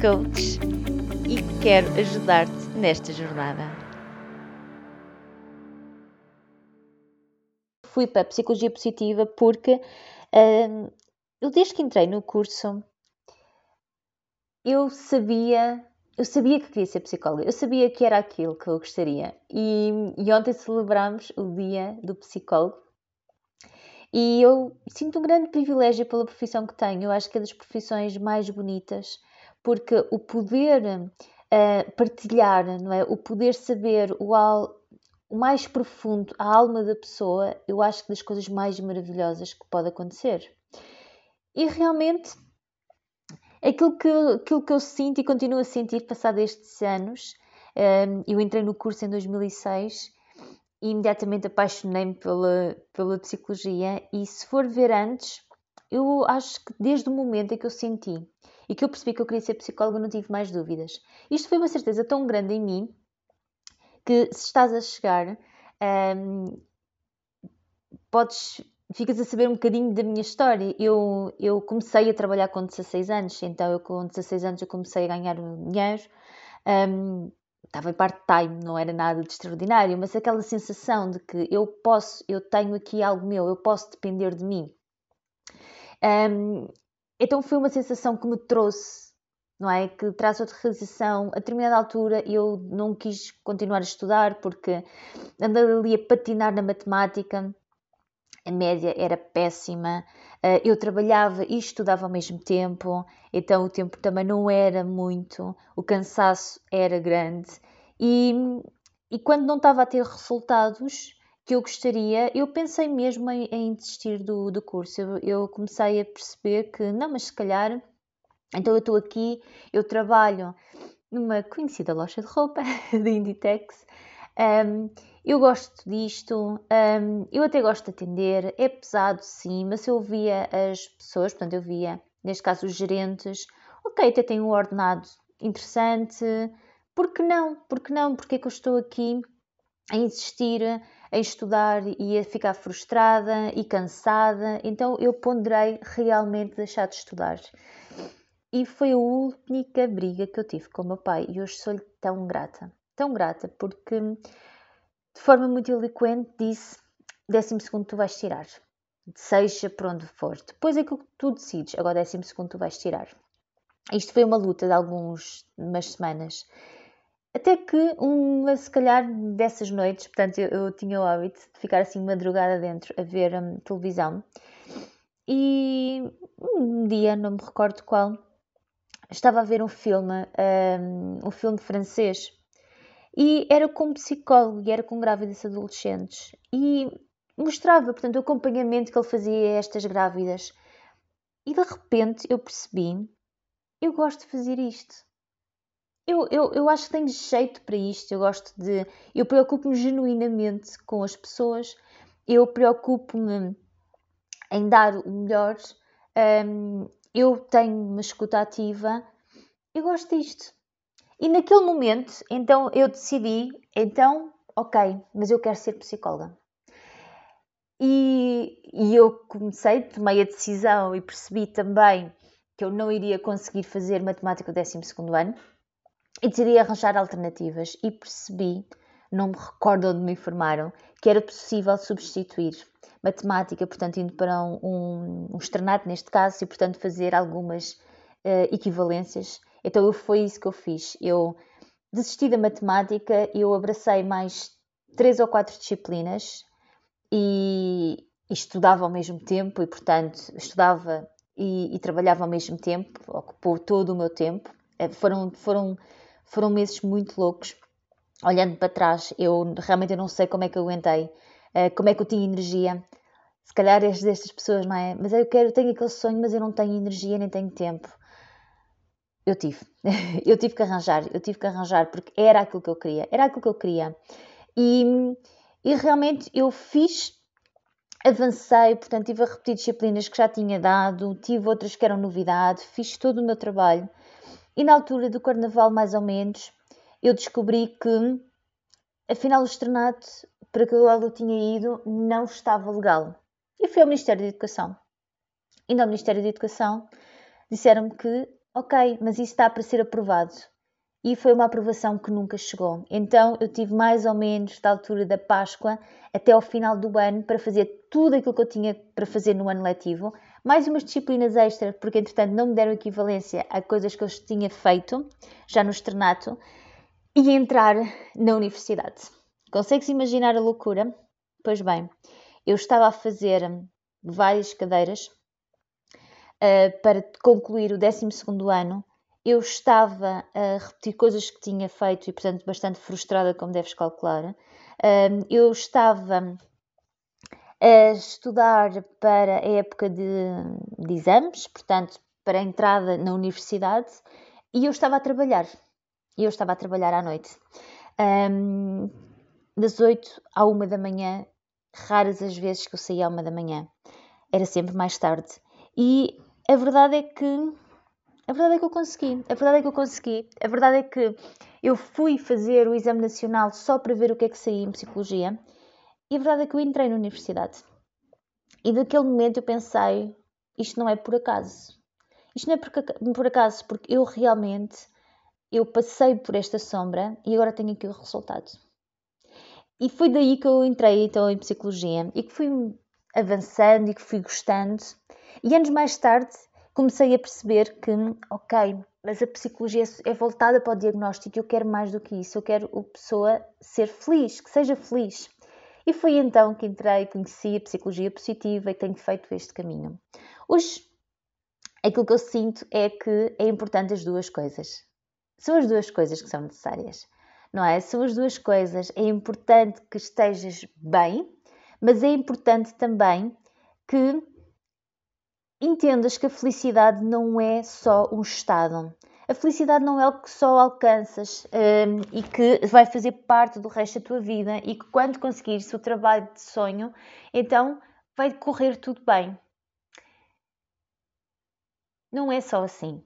coach e quero ajudar-te nesta jornada. Fui para a psicologia positiva porque uh, eu desde que entrei no curso eu sabia eu sabia que queria ser psicóloga, eu sabia que era aquilo que eu gostaria. E, e ontem celebramos o dia do psicólogo e eu sinto um grande privilégio pela profissão que tenho. Eu acho que é das profissões mais bonitas porque o poder uh, partilhar, não é? o poder saber o, al, o mais profundo, a alma da pessoa, eu acho que das coisas mais maravilhosas que pode acontecer. E realmente, aquilo que, aquilo que eu sinto e continuo a sentir passado estes anos, um, eh, eu entrei no curso em 2006 e imediatamente apaixonei-me pela, pela psicologia e se for ver antes, eu acho que desde o momento em que eu senti e que eu percebi que eu queria ser psicóloga, não tive mais dúvidas. Isto foi uma certeza tão grande em mim que se estás a chegar, um, podes, ficas a saber um bocadinho da minha história. Eu, eu comecei a trabalhar com 16 anos, então eu com 16 anos eu comecei a ganhar dinheiro. Um, estava em part-time, não era nada de extraordinário, mas aquela sensação de que eu posso, eu tenho aqui algo meu, eu posso depender de mim. Um, então foi uma sensação que me trouxe, não é? Que traz outra realização. A determinada altura eu não quis continuar a estudar porque andando ali a patinar na matemática, a média era péssima. Eh, eu trabalhava e estudava ao mesmo tempo, então o tempo também não era muito, o cansaço era grande. E, e quando não estava a ter resultados, que eu gostaria, eu pensei mesmo em, em desistir do, do curso. Eu, eu, comecei a perceber que, não, mas se calhar, então eu estou aqui, eu trabalho numa conhecida loja de roupa, de Inditex, um, eu gosto disto, um, eu até gosto de atender, é pesado sim, mas eu via as pessoas, portanto eu via, neste caso os gerentes, ok, até tenho um ordenado interessante, por que não? Por que não? Porque é que eu estou aqui a insistir a estudar e a ficar frustrada e cansada, então eu ponderei realmente deixar de estudar. E foi a única briga que eu tive com o meu pai e hoje sou-lhe tão grata, tão grata, porque de forma muito eloquente disse: décimo segundo tu vais tirar, seja por onde for. Depois é que tu decides, agora décimo segundo tu vais tirar. Isto foi uma luta de algumas semanas até que uma, se calhar, dessas noites, portanto, eu, eu tinha o hábito de ficar assim madrugada dentro a ver um, televisão. E um dia, não me recordo qual, estava a ver um filme, um, um filme francês, e era com um psicólogo e era com grávidas adolescentes. E mostrava, portanto, o acompanhamento que ele fazia a estas grávidas. E de repente eu percebi, eu gosto de fazer isto eu, eu, eu acho que tenho jeito para isto. Eu gosto de. Eu preocupo-me genuinamente com as pessoas, eu preocupo-me em dar o melhor, um, eu tenho uma escuta ativa, eu gosto disto. E naquele momento, então eu decidi, então, ok, mas eu quero ser psicóloga. E, e eu comecei, tomei a decisão e percebi também que eu não iria conseguir fazer matemática o 12 ano e decidi arranjar alternativas e percebi, não me recordo onde me informaram, que era possível substituir matemática, portanto, indo para um, um, um externato neste caso, e portanto fazer algumas uh, equivalências. Então eu, foi isso que eu fiz. Eu desisti da matemática, eu abracei mais três ou quatro disciplinas e, e estudava ao mesmo tempo, e portanto estudava e, e trabalhava ao mesmo tempo, ocupou todo o meu tempo. Eh, foram, foram foram meses muito loucos. Olhando para trás, eu realmente não sei como é que eu aguentei, uh, como é que eu tinha energia. Se calhar és destas pessoas, não é? Mas eu quero, tenho aquele sonho, mas eu não tenho energia nem tenho tempo. eu tive. eu tive que arranjar, eu tive que arranjar, porque era aquilo que eu queria, era aquilo que eu queria. E, e realmente eu fiz, avancei, portanto, tive a repetir disciplinas que já tinha dado, tive outras que eram novidade, fiz todo o meu trabalho. E na altura do carnaval, mais ou menos, eu descobri que, afinal, o externato para que eu tinha ido não estava legal. E fui ao Ministério da Educação. E no Ministério da Educação disseram-me que, ok, mas isso está para ser aprovado. E foi uma aprovação que nunca chegou. Então eu tive mais ou menos da altura da Páscoa até ao final do ano para fazer tudo aquilo que eu tinha para fazer no ano letivo, mais umas disciplinas extra, porque entretanto não me deram equivalência a coisas que eu tinha feito já no externato, e entrar na universidade. Consegues imaginar a loucura? Pois bem, eu estava a fazer várias cadeiras uh, para concluir o 12 ano. Eu estava a repetir coisas que tinha feito e, portanto, bastante frustrada, como deves calcular. Eu estava a estudar para a época de, de exames, portanto, para a entrada na universidade, e eu estava a trabalhar. E eu estava a trabalhar à noite. Das 8 à 1 da manhã, raras as vezes que eu saía à 1 da manhã. Era sempre mais tarde. E a verdade é que. A verdade é que eu consegui. A verdade é que eu consegui. A verdade é que eu fui fazer o exame nacional só para ver o que é que saía em psicologia. E a verdade é que eu entrei na universidade. E naquele momento eu pensei: isto não é por acaso. Isto não é por, por acaso, porque eu realmente eu passei por esta sombra e agora tenho aqui o resultado. E foi daí que eu entrei então em psicologia e que fui avançando e que fui gostando. E anos mais tarde comecei a perceber que, ok, mas a psicologia é voltada para o diagnóstico e eu quero mais do que isso. Eu quero a pessoa ser feliz, que seja feliz. E foi então que entrei, conheci a psicologia positiva e tenho feito este caminho. Hoje, aquilo que eu sinto é que é importante as duas coisas. São as duas coisas que são necessárias, não é? São as duas coisas. É importante que estejas bem, mas é importante também que entendas que a felicidade não é só um estado. A felicidade não é algo que só alcanças um, e que vai fazer parte do resto da tua vida e que quando conseguires o trabalho de sonho, então vai correr tudo bem. Não é só assim.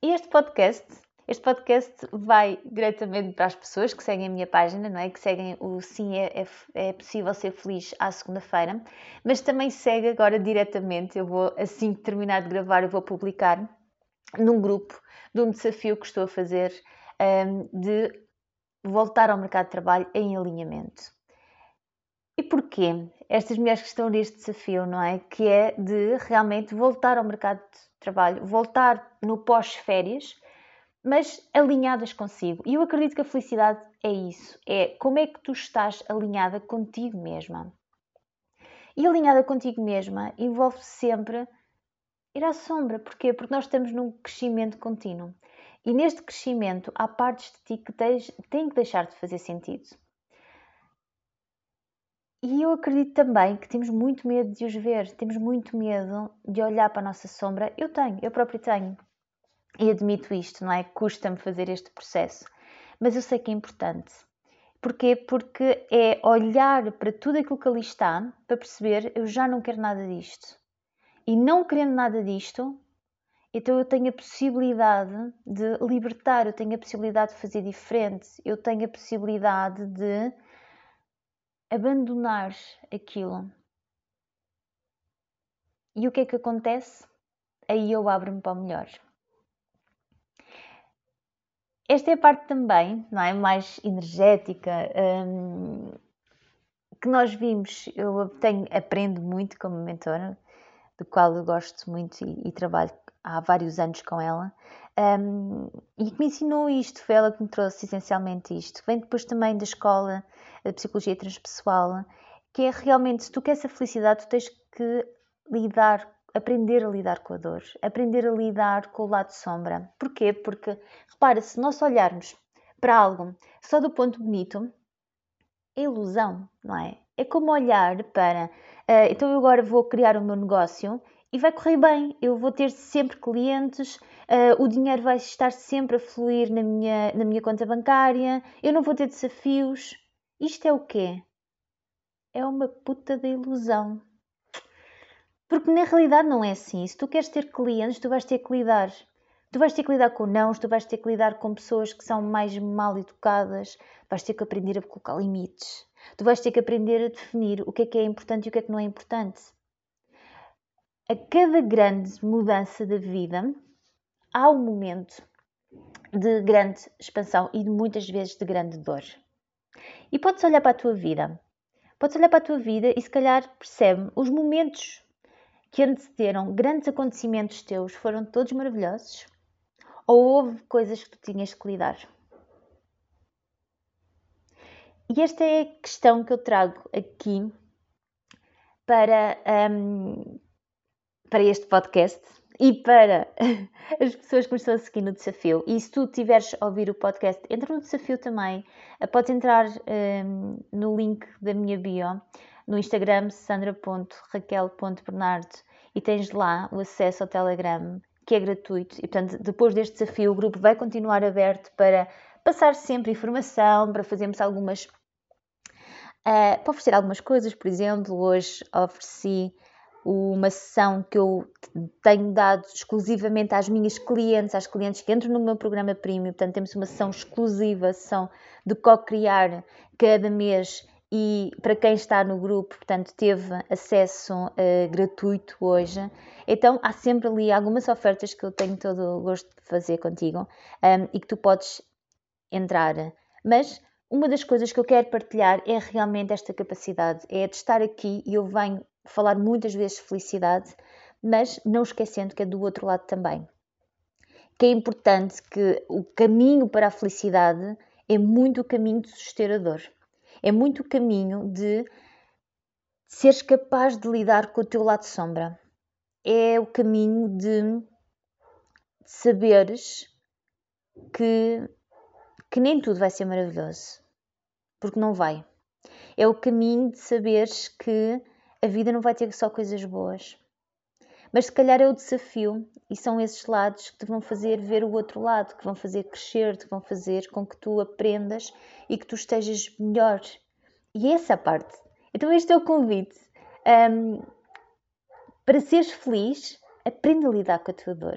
Este podcast este podcast vai diretamente para as pessoas que seguem a minha página, não é? Que seguem o Sim é, é, é Possível Ser Feliz à segunda-feira, mas também segue agora diretamente. Eu vou, assim que terminar de gravar, eu vou publicar num grupo de um desafio que estou a fazer um, de voltar ao mercado de trabalho em alinhamento. E porquê? Estas mulheres que estão neste desafio, não é? Que é de realmente voltar ao mercado de trabalho, voltar no pós-férias mas alinhadas consigo. E eu acredito que a felicidade é isso: é como é que tu estás alinhada contigo mesma. E alinhada contigo mesma envolve sempre ir à sombra. Porquê? Porque nós estamos num crescimento contínuo. E neste crescimento há partes de ti que têm que deixar de fazer sentido. E eu acredito também que temos muito medo de os ver, temos muito medo de olhar para a nossa sombra. Eu tenho, eu próprio tenho. E admito isto, não é? Custa-me fazer este processo. Mas eu sei que é importante. Porquê? Porque é olhar para tudo aquilo que ali está para perceber eu já não quero nada disto. E não querendo nada disto, então eu tenho a possibilidade de libertar, eu tenho a possibilidade de fazer diferente, eu tenho a possibilidade de abandonar aquilo. E o que é que acontece? Aí eu abro-me para o melhor. Esta é a parte também, não é? Mais energética, hum, que nós vimos. Eu tenho, aprendo muito como mentora, do qual eu gosto muito e, e trabalho há vários anos com ela. Um, e que me ensinou isto, foi ela que me trouxe essencialmente isto. Vem depois também da escola de psicologia transpessoal, que é realmente, se tu queres a felicidade, tu tens que lidar aprender a lidar com a dor, aprender a lidar com o lado sombra. Porquê? Porque, repara, se nós olharmos para algo só do ponto bonito, é ilusão, não é? É como olhar para. Uh, então eu agora vou criar o meu negócio e vai correr bem. Eu vou ter sempre clientes, uh, o dinheiro vai estar sempre a fluir na minha, na minha conta bancária, eu não vou ter desafios. Isto é o quê? É uma puta de ilusão. Porque na realidade não é assim. Se tu queres ter clientes, tu vais ter que lidar. Tu vais ter que lidar com não, tu vais ter que lidar com pessoas que são mais mal educadas, vais ter que aprender a colocar limites. Tu vais ter que aprender a definir o que é que é importante e o que é que não é importante. A cada grande mudança da vida, há um momento de grande expansão e muitas vezes de grande dor. E podes olhar para a tua vida. Podes olhar para a tua vida e se calhar percebe os momentos que antecederam grandes acontecimentos teus foram todos maravilhosos? Ou houve coisas que tu tinhas que lidar? E esta é a questão que eu trago aqui para, um, para este podcast e para as pessoas que me estão a seguir no desafio. E se tu tiveres a ouvir o podcast, entra no desafio também. Podes entrar um, no link da minha bio no Instagram sandra.raquel.bernardo e tens lá o acesso ao Telegram que é gratuito e portanto depois deste desafio o grupo vai continuar aberto para passar sempre informação, para fazermos algumas uh, para oferecer algumas coisas, por exemplo, hoje ofereci uma sessão que eu tenho dado exclusivamente às minhas clientes, às clientes que entram no meu programa Premium. Portanto, temos uma sessão exclusiva, sessão de co-criar cada mês e para quem está no grupo, portanto, teve acesso uh, gratuito hoje. Então, há sempre ali algumas ofertas que eu tenho todo o gosto de fazer contigo um, ehm, e que tu podes entrar. Mas uma das coisas que eu quero partilhar é realmente esta capacidade, é de estar aqui e eu venho falar muitas vezes de felicidade, mas não esquecendo que é do outro lado também. Que é importante que o caminho para a felicidade é muito o caminho de suster a dor é muito o caminho de seres capaz de lidar com o teu lado sombra. É o caminho de saberes que, que nem tudo vai ser maravilhoso. Porque não vai. É o caminho de saberes que a vida não vai ter só coisas boas. Mas se calhar é o desafio e são esses lados que te vão fazer ver o outro lado, que vão fazer crescer, que vão fazer com que tu aprendas e que tu estejas melhor. E essa é a parte. Então, este é o convite. Um, para seres feliz, aprenda a lidar com a tua dor.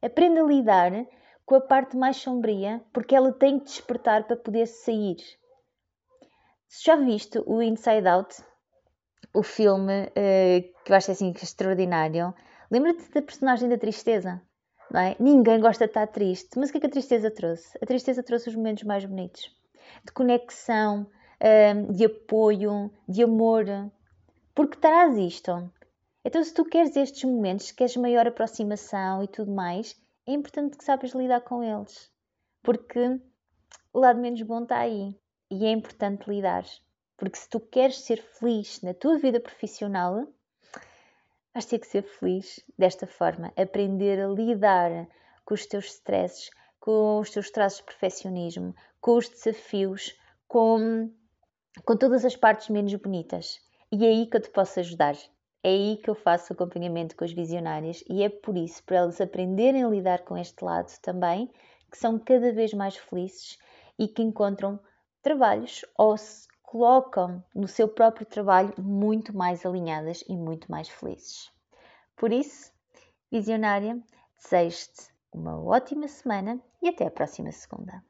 Aprenda a lidar com a parte mais sombria, porque ela tem que despertar para poder sair. Já viste o Inside Out, o filme uh, que eu acho assim extraordinário, lembra-te da personagem da tristeza. É? Ninguém gosta de estar triste, mas o que é que a tristeza trouxe? A tristeza trouxe os momentos mais bonitos de conexão, de apoio, de amor, porque traz isto. Então, se tu queres estes momentos, queres maior aproximação e tudo mais, é importante que sabes lidar com eles, porque o lado menos bom está aí e é importante lidar. Porque se tu queres ser feliz na tua vida profissional, vais ter que ser feliz desta forma, aprender a lidar com os teus stresses, com os teus traços de perfeccionismo, com os desafios, com, com todas as partes menos bonitas. E é aí que eu te posso ajudar. É aí que eu faço acompanhamento com as visionárias e é por isso, para elas aprenderem a lidar com este lado também, que são cada vez mais felizes e que encontram trabalhos ou colocam no seu próprio trabalho muito mais alinhadas e muito mais felizes. Por isso, visionária, desejo-te uma ótima semana e até a próxima segunda.